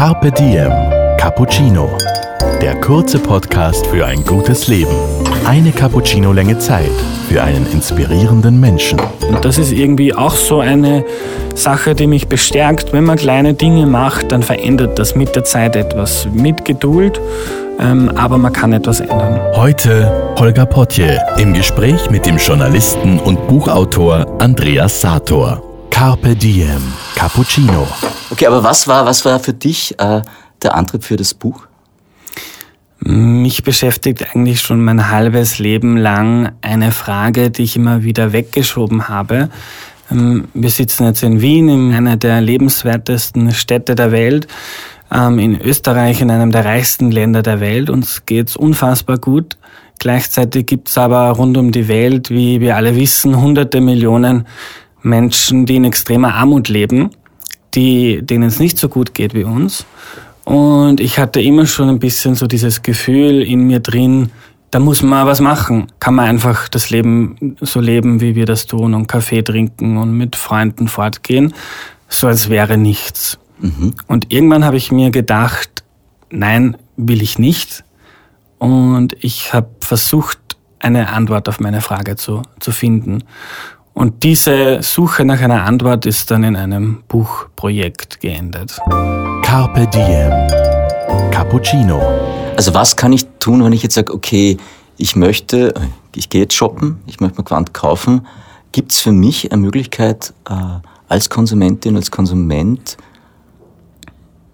Carpe Diem Cappuccino. Der kurze Podcast für ein gutes Leben. Eine Cappuccino-Länge Zeit für einen inspirierenden Menschen. Und das ist irgendwie auch so eine Sache, die mich bestärkt. Wenn man kleine Dinge macht, dann verändert das mit der Zeit etwas. Mit Geduld, ähm, aber man kann etwas ändern. Heute Holger Potje im Gespräch mit dem Journalisten und Buchautor Andreas Sator. Carpe Diem Cappuccino. Okay, aber was war, was war für dich äh, der Antrieb für das Buch? Mich beschäftigt eigentlich schon mein halbes Leben lang eine Frage, die ich immer wieder weggeschoben habe. Ähm, wir sitzen jetzt in Wien, in einer der lebenswertesten Städte der Welt, ähm, in Österreich, in einem der reichsten Länder der Welt. Uns geht's unfassbar gut. Gleichzeitig gibt's aber rund um die Welt, wie wir alle wissen, hunderte Millionen Menschen, die in extremer Armut leben, die, denen es nicht so gut geht wie uns. Und ich hatte immer schon ein bisschen so dieses Gefühl in mir drin, da muss man was machen. Kann man einfach das Leben so leben, wie wir das tun und Kaffee trinken und mit Freunden fortgehen, so als wäre nichts. Mhm. Und irgendwann habe ich mir gedacht, nein, will ich nicht. Und ich habe versucht, eine Antwort auf meine Frage zu, zu finden. Und diese Suche nach einer Antwort ist dann in einem Buchprojekt geendet. Carpe Diem. Cappuccino. Also was kann ich tun, wenn ich jetzt sage, okay, ich möchte, ich gehe jetzt shoppen, ich möchte mir Quant kaufen. Gibt es für mich eine Möglichkeit, äh, als Konsumentin, als Konsument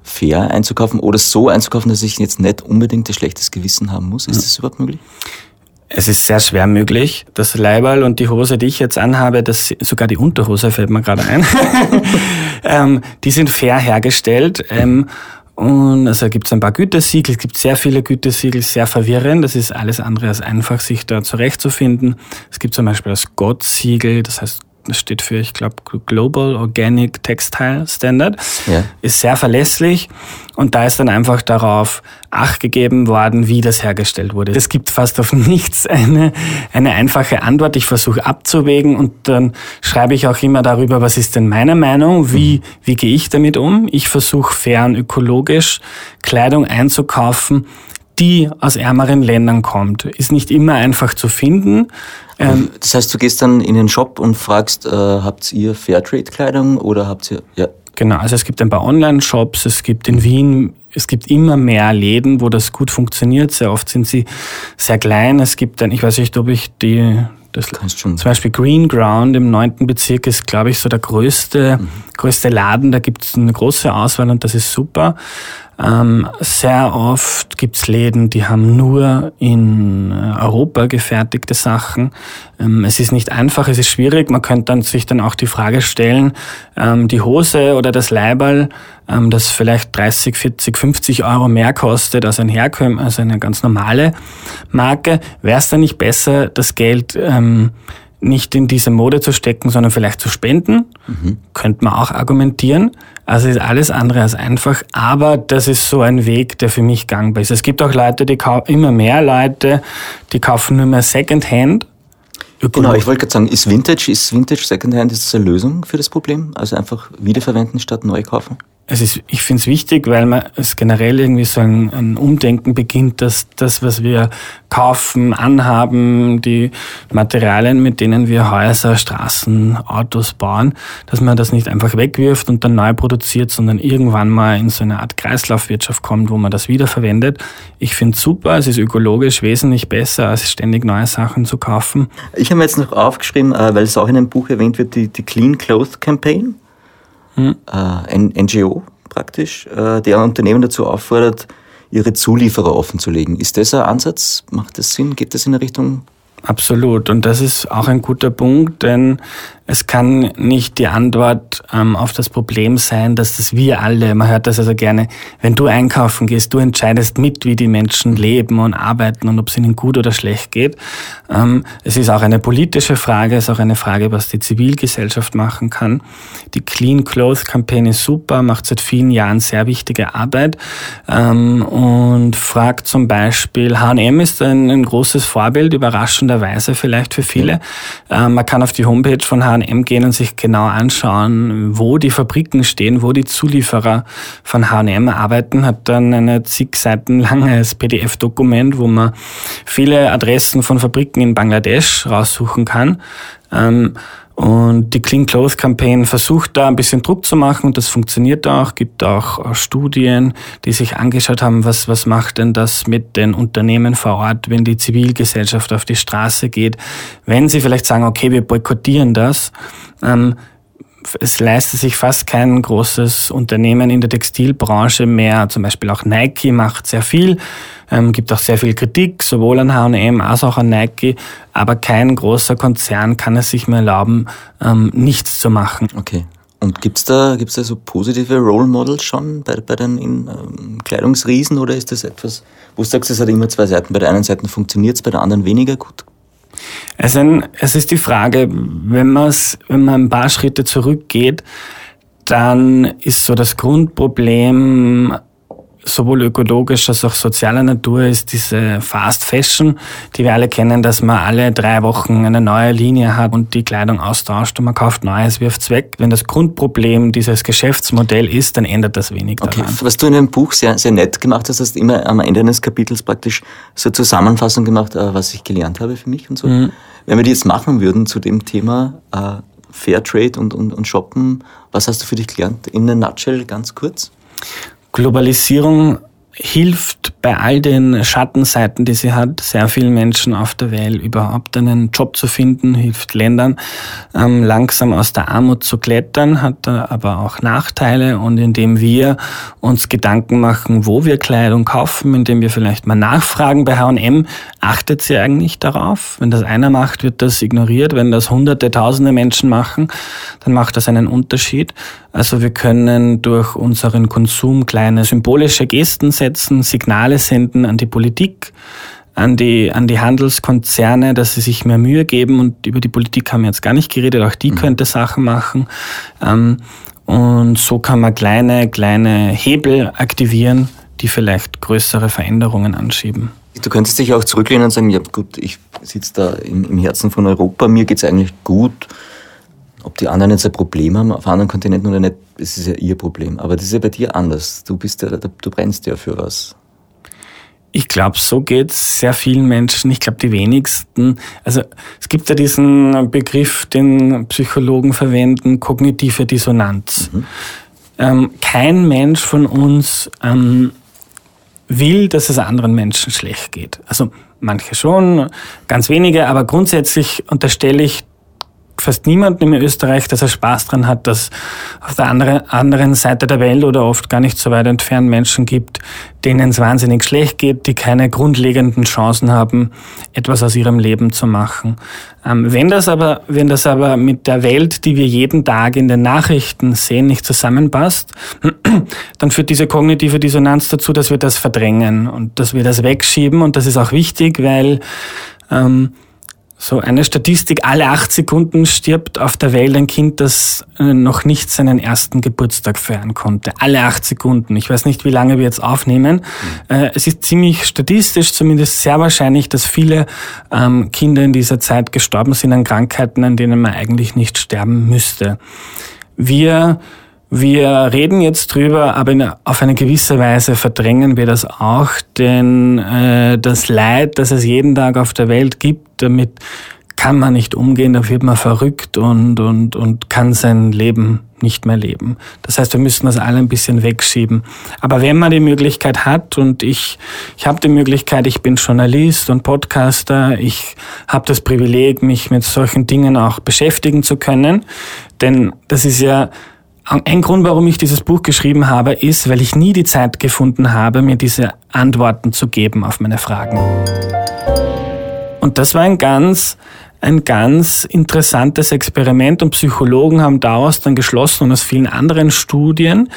fair einzukaufen oder so einzukaufen, dass ich jetzt nicht unbedingt ein schlechtes Gewissen haben muss? Ist das überhaupt möglich? Es ist sehr schwer möglich. Das Leiberl und die Hose, die ich jetzt anhabe, das, sogar die Unterhose fällt mir gerade ein, ähm, die sind fair hergestellt. Ähm, und also gibt es ein paar Gütesiegel, es gibt sehr viele Gütesiegel, sehr verwirrend. Das ist alles andere als einfach, sich da zurechtzufinden. Es gibt zum Beispiel das GOT-Siegel, das heißt steht für, ich glaube, Global Organic Textile Standard, ja. ist sehr verlässlich und da ist dann einfach darauf Acht gegeben worden, wie das hergestellt wurde. Es gibt fast auf nichts eine, eine einfache Antwort. Ich versuche abzuwägen und dann schreibe ich auch immer darüber, was ist denn meine Meinung, wie, wie gehe ich damit um. Ich versuche fair und ökologisch Kleidung einzukaufen, die aus ärmeren Ländern kommt. Ist nicht immer einfach zu finden. Ähm, das heißt, du gehst dann in den Shop und fragst, äh, habt ihr Fairtrade-Kleidung oder habt ihr, ja. Genau, also es gibt ein paar Online-Shops, es gibt in Wien, es gibt immer mehr Läden, wo das gut funktioniert. Sehr oft sind sie sehr klein. Es gibt dann, ich weiß nicht, ob ich die, das, zum Beispiel Green Ground im neunten Bezirk ist, glaube ich, so der größte, mhm. größte Laden. Da gibt es eine große Auswahl und das ist super. Ähm, sehr oft gibt's Läden, die haben nur in äh, Europa gefertigte Sachen. Ähm, es ist nicht einfach, es ist schwierig. Man könnte dann sich dann auch die Frage stellen, ähm, die Hose oder das Leiberl, ähm, das vielleicht 30, 40, 50 Euro mehr kostet als ein Herkömm, also eine ganz normale Marke, wäre es dann nicht besser, das Geld ähm, nicht in diese Mode zu stecken, sondern vielleicht zu spenden? Mhm. Könnte man auch argumentieren. Also ist alles andere als einfach, aber das ist so ein Weg, der für mich gangbar ist. Es gibt auch Leute, die kaufen, immer mehr Leute, die kaufen nur mehr Secondhand. Genau, ich wollte gerade sagen, ist Vintage, ist Vintage Secondhand, ist das eine Lösung für das Problem? Also einfach wiederverwenden statt neu kaufen? Es ist, ich finde es wichtig, weil man es generell irgendwie so ein, ein, Umdenken beginnt, dass das, was wir kaufen, anhaben, die Materialien, mit denen wir Häuser, Straßen, Autos bauen, dass man das nicht einfach wegwirft und dann neu produziert, sondern irgendwann mal in so eine Art Kreislaufwirtschaft kommt, wo man das wiederverwendet. Ich finde es super, es ist ökologisch wesentlich besser, als ständig neue Sachen zu kaufen. Ich habe jetzt noch aufgeschrieben, äh, weil es auch in einem Buch erwähnt wird, die, die Clean Clothes Campaign hm. ein NGO praktisch, der Unternehmen dazu auffordert, ihre Zulieferer offenzulegen. Ist das ein Ansatz? Macht das Sinn? Geht das in eine Richtung? Absolut. Und das ist auch ein guter Punkt, denn es kann nicht die Antwort ähm, auf das Problem sein, dass das wir alle, man hört das also gerne, wenn du einkaufen gehst, du entscheidest mit, wie die Menschen leben und arbeiten und ob es ihnen gut oder schlecht geht. Ähm, es ist auch eine politische Frage, es ist auch eine Frage, was die Zivilgesellschaft machen kann. Die Clean Clothes Campaign ist super, macht seit vielen Jahren sehr wichtige Arbeit ähm, und fragt zum Beispiel, H&M ist ein, ein großes Vorbild, überraschenderweise vielleicht für viele. Ähm, man kann auf die Homepage von H&M H&M gehen und sich genau anschauen, wo die Fabriken stehen, wo die Zulieferer von H&M arbeiten, hat dann ein zig Seiten langes PDF-Dokument, wo man viele Adressen von Fabriken in Bangladesch raussuchen kann. Ähm, und die Clean Clothes Campaign versucht da ein bisschen Druck zu machen und das funktioniert auch. Gibt auch Studien, die sich angeschaut haben, was, was macht denn das mit den Unternehmen vor Ort, wenn die Zivilgesellschaft auf die Straße geht. Wenn sie vielleicht sagen, okay, wir boykottieren das, ähm, es leistet sich fast kein großes Unternehmen in der Textilbranche mehr. Zum Beispiel auch Nike macht sehr viel, ähm, gibt auch sehr viel Kritik, sowohl an H&M als auch an Nike. Aber kein großer Konzern kann es sich mehr erlauben, ähm, nichts zu machen. Okay. Und gibt's da, gibt's da so positive Role Models schon bei, bei den in, ähm, Kleidungsriesen oder ist das etwas, wo du sagst, es hat immer zwei Seiten? Bei der einen Seite funktioniert es, bei der anderen weniger gut? Es, ein, es ist die Frage, wenn, man's, wenn man ein paar Schritte zurückgeht, dann ist so das Grundproblem sowohl ökologisch als auch sozialer Natur ist diese Fast Fashion, die wir alle kennen, dass man alle drei Wochen eine neue Linie hat und die Kleidung austauscht und man kauft Neues, wirft es weg. Wenn das Grundproblem dieses Geschäftsmodell ist, dann ändert das wenig okay. daran. Was du in dem Buch sehr, sehr nett gemacht hast, hast immer am Ende eines Kapitels praktisch so Zusammenfassung gemacht, äh, was ich gelernt habe für mich und so. Mhm. Wenn wir die jetzt machen würden zu dem Thema äh, Fairtrade und, und, und Shoppen, was hast du für dich gelernt? In a nutshell, ganz kurz. Globalisierung hilft bei all den Schattenseiten, die sie hat, sehr vielen Menschen auf der Welt überhaupt einen Job zu finden, hilft Ländern ähm, langsam aus der Armut zu klettern, hat aber auch Nachteile und indem wir uns Gedanken machen, wo wir Kleidung kaufen, indem wir vielleicht mal nachfragen bei H&M, achtet sie eigentlich darauf? Wenn das einer macht, wird das ignoriert. Wenn das hunderte, tausende Menschen machen, dann macht das einen Unterschied. Also wir können durch unseren Konsum kleine symbolische Gesten setzen, Signale senden an die Politik, an die, an die Handelskonzerne, dass sie sich mehr Mühe geben. Und über die Politik haben wir jetzt gar nicht geredet, auch die mhm. könnte Sachen machen. Ähm, und so kann man kleine, kleine Hebel aktivieren, die vielleicht größere Veränderungen anschieben. Du könntest dich auch zurücklehnen und sagen, ja gut, ich sitze da im, im Herzen von Europa, mir geht's eigentlich gut ob die anderen jetzt ein Problem haben auf anderen Kontinenten oder nicht, das ist ja ihr Problem. Aber das ist ja bei dir anders. Du bist ja, du brennst ja für was. Ich glaube, so geht's sehr vielen Menschen. Ich glaube, die wenigsten. Also es gibt ja diesen Begriff, den Psychologen verwenden, kognitive Dissonanz. Mhm. Ähm, kein Mensch von uns ähm, will, dass es anderen Menschen schlecht geht. Also manche schon, ganz wenige, aber grundsätzlich unterstelle ich fast niemanden in Österreich, dass er Spaß dran hat, dass auf der anderen Seite der Welt oder oft gar nicht so weit entfernt Menschen gibt, denen es wahnsinnig schlecht geht, die keine grundlegenden Chancen haben, etwas aus ihrem Leben zu machen. Ähm, wenn das aber, wenn das aber mit der Welt, die wir jeden Tag in den Nachrichten sehen, nicht zusammenpasst, dann führt diese kognitive Dissonanz dazu, dass wir das verdrängen und dass wir das wegschieben und das ist auch wichtig, weil ähm, so eine Statistik, alle acht Sekunden stirbt auf der Welt ein Kind, das äh, noch nicht seinen ersten Geburtstag feiern konnte. Alle acht Sekunden. Ich weiß nicht, wie lange wir jetzt aufnehmen. Mhm. Es ist ziemlich statistisch, zumindest sehr wahrscheinlich, dass viele ähm, Kinder in dieser Zeit gestorben sind an Krankheiten, an denen man eigentlich nicht sterben müsste. Wir wir reden jetzt drüber, aber in, auf eine gewisse Weise verdrängen wir das auch, denn äh, das Leid, das es jeden Tag auf der Welt gibt, damit kann man nicht umgehen, da wird man verrückt und, und, und kann sein Leben nicht mehr leben. Das heißt, wir müssen das alle ein bisschen wegschieben. Aber wenn man die Möglichkeit hat, und ich, ich habe die Möglichkeit, ich bin Journalist und Podcaster, ich habe das Privileg, mich mit solchen Dingen auch beschäftigen zu können, denn das ist ja ein Grund, warum ich dieses Buch geschrieben habe, ist, weil ich nie die Zeit gefunden habe, mir diese Antworten zu geben auf meine Fragen. Und das war ein ganz, ein ganz interessantes Experiment und Psychologen haben daraus dann geschlossen und aus vielen anderen Studien,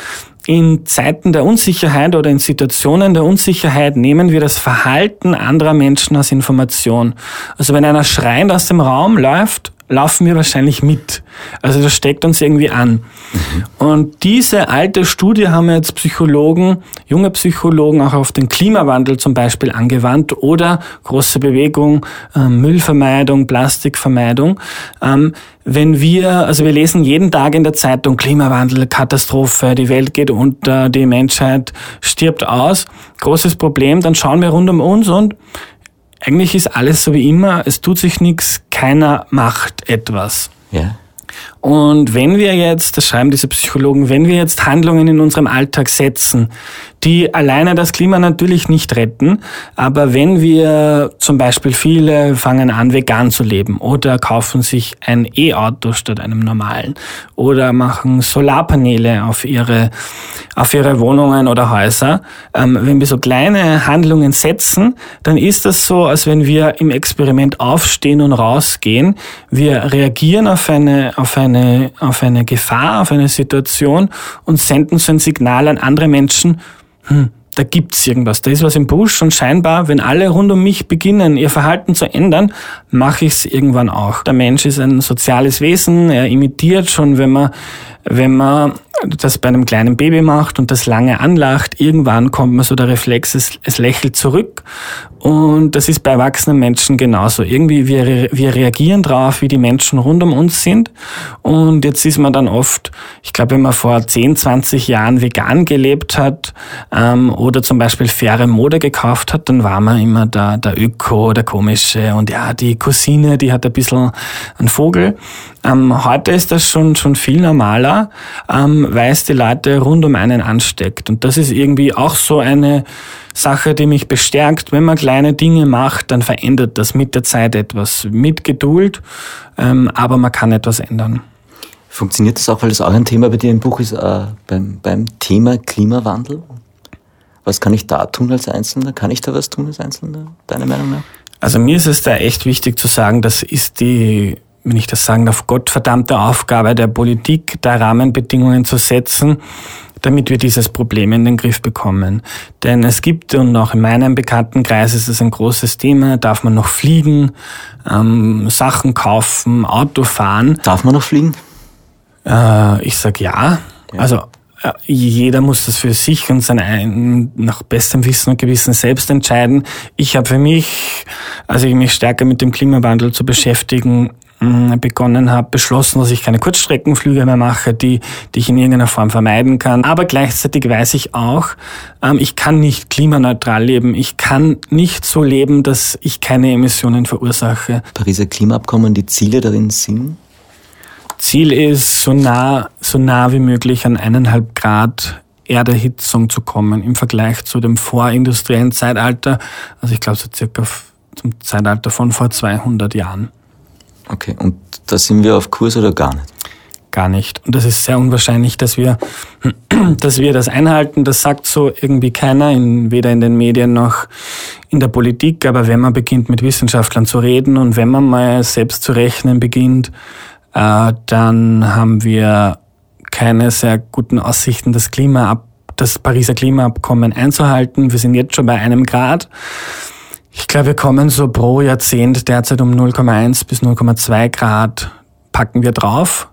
in Zeiten der Unsicherheit oder in Situationen der Unsicherheit nehmen wir das Verhalten anderer Menschen als Information. Also wenn einer schreiend aus dem Raum läuft, laufen wir wahrscheinlich mit. Also das steckt uns irgendwie an. Mhm. Und diese alte Studie haben jetzt Psychologen, junge Psychologen auch auf den Klimawandel zum Beispiel angewandt oder große Bewegung, äh, Müllvermeidung, Plastikvermeidung. Ähm, wenn wir, also wir lesen jeden Tag in der Zeitung Klimawandel, Katastrophe, die Welt geht unter, die Menschheit stirbt aus, großes Problem, dann schauen wir rund um uns und eigentlich ist alles so wie immer, es tut sich nichts, keiner macht etwas. Ja. Und wenn wir jetzt, das schreiben diese Psychologen, wenn wir jetzt Handlungen in unserem Alltag setzen, die alleine das Klima natürlich nicht retten, aber wenn wir zum Beispiel viele fangen an, vegan zu leben oder kaufen sich ein E-Auto statt einem normalen oder machen Solarpaneele auf ihre, auf ihre Wohnungen oder Häuser, ähm, wenn wir so kleine Handlungen setzen, dann ist das so, als wenn wir im Experiment aufstehen und rausgehen. Wir reagieren auf eine, auf eine eine, auf eine Gefahr, auf eine Situation und senden so ein Signal an andere Menschen, hm, da gibt's irgendwas, da ist was im Busch und scheinbar, wenn alle rund um mich beginnen, ihr Verhalten zu ändern, mache ich es irgendwann auch. Der Mensch ist ein soziales Wesen, er imitiert schon, wenn man, wenn man das bei einem kleinen Baby macht und das lange anlacht, irgendwann kommt man so der Reflex, es, es lächelt zurück. Und das ist bei erwachsenen Menschen genauso. Irgendwie wir, wir reagieren drauf, wie die Menschen rund um uns sind. Und jetzt ist man dann oft, ich glaube, wenn man vor 10, 20 Jahren vegan gelebt hat ähm, oder zum Beispiel faire Mode gekauft hat, dann war man immer der, der Öko, der komische und ja, die Cousine, die hat ein bisschen einen Vogel. Ähm, heute ist das schon, schon viel normaler. Ähm, weil es die Leute rund um einen ansteckt. Und das ist irgendwie auch so eine Sache, die mich bestärkt. Wenn man kleine Dinge macht, dann verändert das mit der Zeit etwas. Mit Geduld, ähm, aber man kann etwas ändern. Funktioniert das auch, weil das auch ein Thema bei dir im Buch ist, äh, beim, beim Thema Klimawandel? Was kann ich da tun als Einzelner? Kann ich da was tun als Einzelner, deiner Meinung nach? Also mir ist es da echt wichtig zu sagen, das ist die wenn ich das sagen darf, gottverdammte Aufgabe der Politik, da Rahmenbedingungen zu setzen, damit wir dieses Problem in den Griff bekommen. Denn es gibt, und auch in meinem Bekanntenkreis ist es ein großes Thema, darf man noch fliegen, ähm, Sachen kaufen, Auto fahren. Darf man noch fliegen? Äh, ich sag ja. ja. Also jeder muss das für sich und sein nach bestem Wissen und Gewissen selbst entscheiden. Ich habe für mich, also ich mich stärker mit dem Klimawandel zu beschäftigen, begonnen habe, beschlossen, dass ich keine Kurzstreckenflüge mehr mache, die, die ich in irgendeiner Form vermeiden kann. Aber gleichzeitig weiß ich auch, ähm, ich kann nicht klimaneutral leben. Ich kann nicht so leben, dass ich keine Emissionen verursache. Pariser Klimaabkommen, die Ziele darin sind? Ziel ist, so nah, so nah wie möglich an eineinhalb Grad Erderhitzung zu kommen im Vergleich zu dem vorindustriellen Zeitalter. Also ich glaube so circa zum Zeitalter von vor 200 Jahren. Okay, und da sind wir auf Kurs oder gar nicht? Gar nicht. Und das ist sehr unwahrscheinlich, dass wir, dass wir das einhalten. Das sagt so irgendwie keiner, in, weder in den Medien noch in der Politik. Aber wenn man beginnt, mit Wissenschaftlern zu reden und wenn man mal selbst zu rechnen beginnt, äh, dann haben wir keine sehr guten Aussichten, das Klima das Pariser Klimaabkommen einzuhalten. Wir sind jetzt schon bei einem Grad. Ich glaube, wir kommen so pro Jahrzehnt derzeit um 0,1 bis 0,2 Grad packen wir drauf.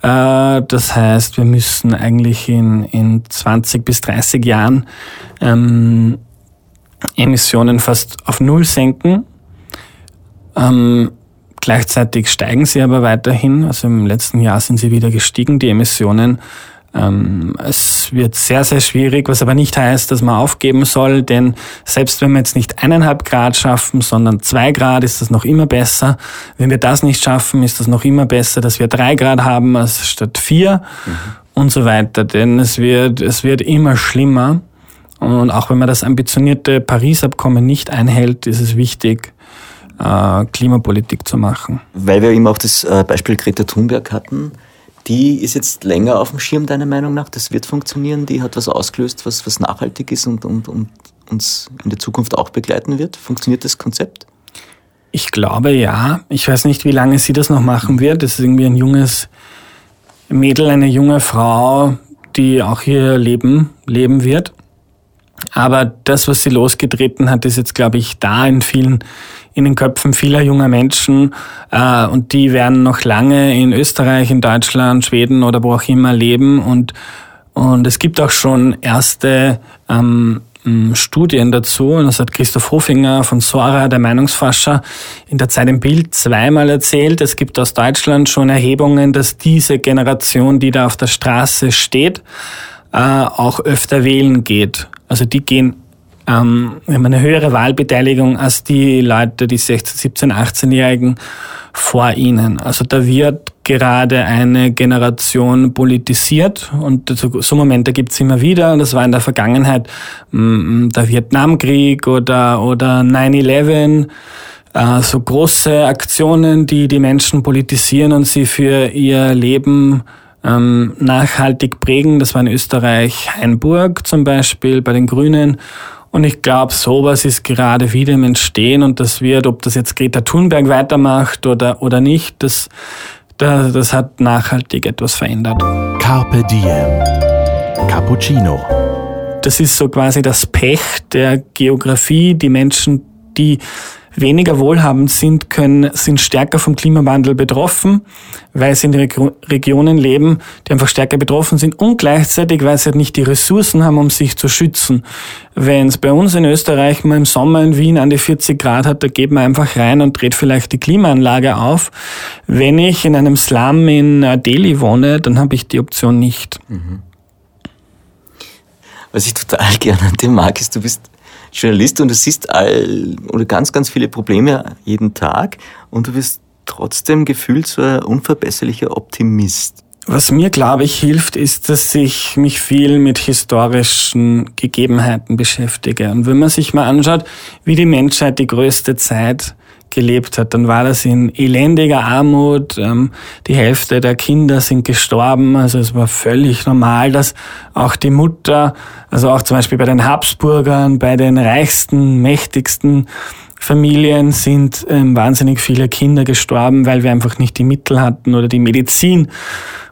Äh, das heißt, wir müssen eigentlich in, in 20 bis 30 Jahren ähm, Emissionen fast auf Null senken. Ähm, gleichzeitig steigen sie aber weiterhin. Also im letzten Jahr sind sie wieder gestiegen, die Emissionen. Ähm, es wird sehr, sehr schwierig, was aber nicht heißt, dass man aufgeben soll, denn selbst wenn wir jetzt nicht eineinhalb Grad schaffen, sondern zwei Grad, ist das noch immer besser. Wenn wir das nicht schaffen, ist das noch immer besser, dass wir drei Grad haben als statt vier mhm. und so weiter, denn es wird, es wird immer schlimmer. Und auch wenn man das ambitionierte Paris-Abkommen nicht einhält, ist es wichtig, äh, Klimapolitik zu machen. Weil wir eben auch das äh, Beispiel Greta Thunberg hatten, die ist jetzt länger auf dem Schirm, deiner Meinung nach? Das wird funktionieren? Die hat was ausgelöst, was, was nachhaltig ist und, und, und uns in der Zukunft auch begleiten wird? Funktioniert das Konzept? Ich glaube ja. Ich weiß nicht, wie lange sie das noch machen wird. Das ist irgendwie ein junges Mädel, eine junge Frau, die auch hier leben, leben wird. Aber das, was sie losgetreten hat, ist jetzt, glaube ich, da in vielen, in den Köpfen vieler junger Menschen. Äh, und die werden noch lange in Österreich, in Deutschland, Schweden oder wo auch immer leben. Und, und es gibt auch schon erste ähm, Studien dazu. Und das hat Christoph Hofinger von Sora, der Meinungsforscher, in der Zeit im Bild zweimal erzählt. Es gibt aus Deutschland schon Erhebungen, dass diese Generation, die da auf der Straße steht, äh, auch öfter wählen geht. Also die gehen ähm, haben eine höhere Wahlbeteiligung als die Leute, die 16, 17, 18-Jährigen vor ihnen. Also da wird gerade eine Generation politisiert und so Momente gibt es immer wieder. Das war in der Vergangenheit mm, der Vietnamkrieg oder, oder 9-11 äh, so große Aktionen, die die Menschen politisieren und sie für ihr Leben ähm, nachhaltig prägen. Das war in Österreich Hainburg zum Beispiel bei den Grünen. Und ich glaube, sowas ist gerade wieder im Entstehen und das wird, ob das jetzt Greta Thunberg weitermacht oder, oder nicht, das, das, das hat nachhaltig etwas verändert. Carpe Diem. Cappuccino. Das ist so quasi das Pech der Geografie. Die Menschen, die weniger wohlhabend sind, können, sind stärker vom Klimawandel betroffen, weil sie in Regionen leben, die einfach stärker betroffen sind und gleichzeitig, weil sie halt nicht die Ressourcen haben, um sich zu schützen. Wenn es bei uns in Österreich mal im Sommer in Wien an die 40 Grad hat, da geht man einfach rein und dreht vielleicht die Klimaanlage auf. Wenn ich in einem Slum in Delhi wohne, dann habe ich die Option nicht. Mhm. Was ich total gerne an dem mag, ist, du bist Journalist und du siehst all oder ganz, ganz viele Probleme jeden Tag und du bist trotzdem gefühlt so ein unverbesserlicher Optimist. Was mir, glaube ich, hilft, ist, dass ich mich viel mit historischen Gegebenheiten beschäftige. Und wenn man sich mal anschaut, wie die Menschheit die größte Zeit gelebt hat, dann war das in elendiger Armut. Ähm, die Hälfte der Kinder sind gestorben. Also es war völlig normal, dass auch die Mutter, also auch zum Beispiel bei den Habsburgern, bei den reichsten, mächtigsten Familien sind ähm, wahnsinnig viele Kinder gestorben, weil wir einfach nicht die Mittel hatten oder die Medizin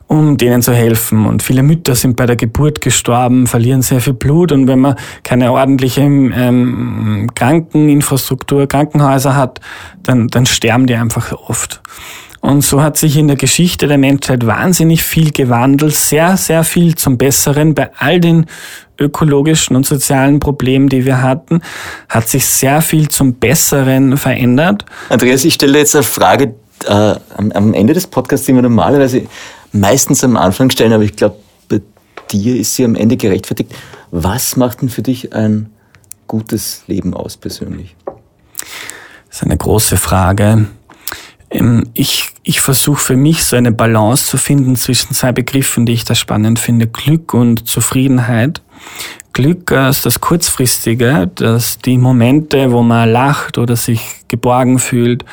um denen zu helfen. Und viele Mütter sind bei der Geburt gestorben, verlieren sehr viel Blut. Und wenn man keine ordentliche ähm, Krankeninfrastruktur, Krankenhäuser hat, dann, dann sterben die einfach oft. Und so hat sich in der Geschichte der Menschheit wahnsinnig viel gewandelt, sehr, sehr viel zum Besseren. Bei all den ökologischen und sozialen Problemen, die wir hatten, hat sich sehr viel zum Besseren verändert. Andreas, ich stelle jetzt eine Frage. Äh, am, am Ende des Podcasts, die wir normalerweise meistens am Anfang stellen, aber ich glaube, bei dir ist sie am Ende gerechtfertigt. Was macht denn für dich ein gutes Leben aus persönlich? Das ist eine große Frage. Ähm, ich, ich versuche für mich so eine Balance zu finden zwischen zwei Begriffen, die ich da spannend finde, Glück und Zufriedenheit. Glück ist das Kurzfristige, dass die Momente, wo man lacht oder sich geborgen fühlt,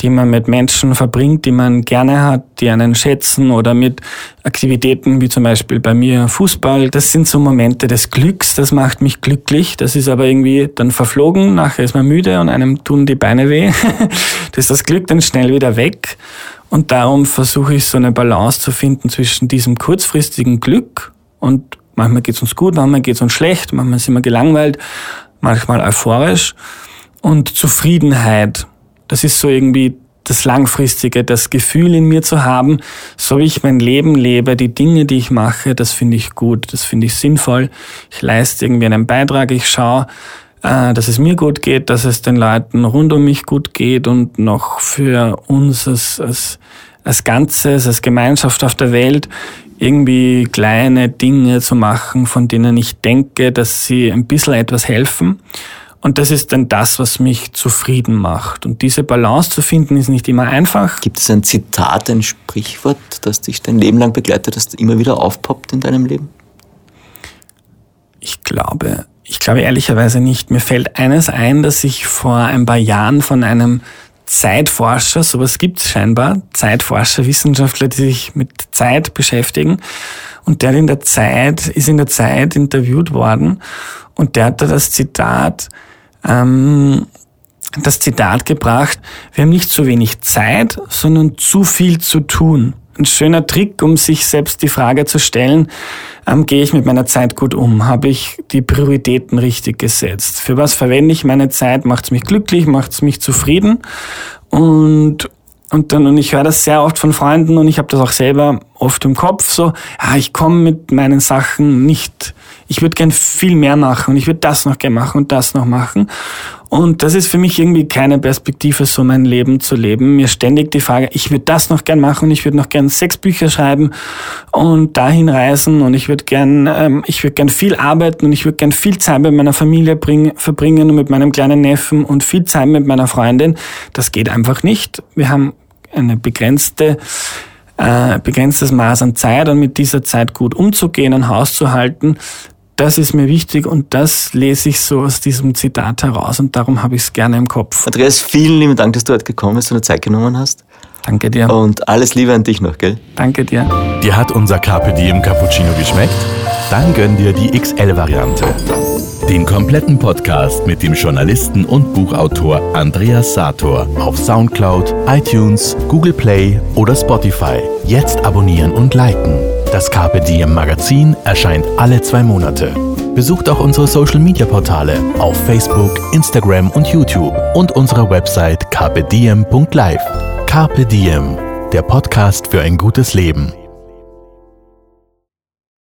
die man mit Menschen verbringt, die man gerne hat, die einen schätzen oder mit Aktivitäten wie zum Beispiel bei mir Fußball. Das sind so Momente des Glücks, das macht mich glücklich. Das ist aber irgendwie dann verflogen, nachher ist man müde und einem tun die Beine weh. das ist das Glück dann schnell wieder weg. Und darum versuche ich so eine Balance zu finden zwischen diesem kurzfristigen Glück und manchmal geht's uns gut, manchmal geht's uns schlecht, manchmal sind wir gelangweilt, manchmal euphorisch und Zufriedenheit das ist so irgendwie das Langfristige, das Gefühl in mir zu haben, so wie ich mein Leben lebe, die Dinge, die ich mache, das finde ich gut, das finde ich sinnvoll. Ich leiste irgendwie einen Beitrag, ich schaue, äh, dass es mir gut geht, dass es den Leuten rund um mich gut geht und noch für uns als, als, als Ganzes, als Gemeinschaft auf der Welt irgendwie kleine Dinge zu machen, von denen ich denke, dass sie ein bisschen etwas helfen. Und das ist dann das, was mich zufrieden macht. Und diese Balance zu finden, ist nicht immer einfach. Gibt es ein Zitat, ein Sprichwort, das dich dein Leben lang begleitet, das immer wieder aufpoppt in deinem Leben? Ich glaube, ich glaube ehrlicherweise nicht. Mir fällt eines ein, dass ich vor ein paar Jahren von einem Zeitforscher, sowas gibt es scheinbar, Zeitforscher, Wissenschaftler, die sich mit Zeit beschäftigen. Und der in der Zeit, ist in der Zeit interviewt worden und der hat da das Zitat, ähm, das Zitat gebracht, wir haben nicht zu wenig Zeit, sondern zu viel zu tun. ein schöner Trick, um sich selbst die Frage zu stellen, ähm, gehe ich mit meiner Zeit gut um? Habe ich die Prioritäten richtig gesetzt? Für was verwende ich meine Zeit? Macht es mich glücklich? Macht es mich zufrieden? Und, und dann, und ich höre das sehr oft von Freunden und ich habe das auch selber oft im Kopf, so, ja, ich komme mit meinen Sachen nicht, ich würde gern viel mehr machen und ich würde das noch gern machen und das noch machen. Und das ist für mich irgendwie keine Perspektive, so mein Leben zu leben. Mir ständig die Frage, ich würde das noch gern machen ich würde noch gern sechs Bücher schreiben und dahin reisen und ich würde gern, ähm, ich würde gern viel arbeiten und ich würde gern viel Zeit mit meiner Familie bring, verbringen und mit meinem kleinen Neffen und viel Zeit mit meiner Freundin. Das geht einfach nicht. Wir haben eine begrenzte äh, begrenztes Maß an Zeit und mit dieser Zeit gut umzugehen, ein Haus zu halten, das ist mir wichtig und das lese ich so aus diesem Zitat heraus und darum habe ich es gerne im Kopf. Andreas, vielen lieben Dank, dass du heute gekommen bist und dir Zeit genommen hast. Danke dir. Und alles Liebe an dich noch, gell? Danke dir. Dir hat unser Carpe Diem Cappuccino geschmeckt? Dann gönn dir die XL-Variante. Den kompletten Podcast mit dem Journalisten und Buchautor Andreas Sator auf Soundcloud, iTunes, Google Play oder Spotify. Jetzt abonnieren und liken. Das Carpe Diem Magazin erscheint alle zwei Monate. Besucht auch unsere Social Media Portale auf Facebook, Instagram und YouTube und unsere Website carpediem.live. Carpe Diem, der Podcast für ein gutes Leben.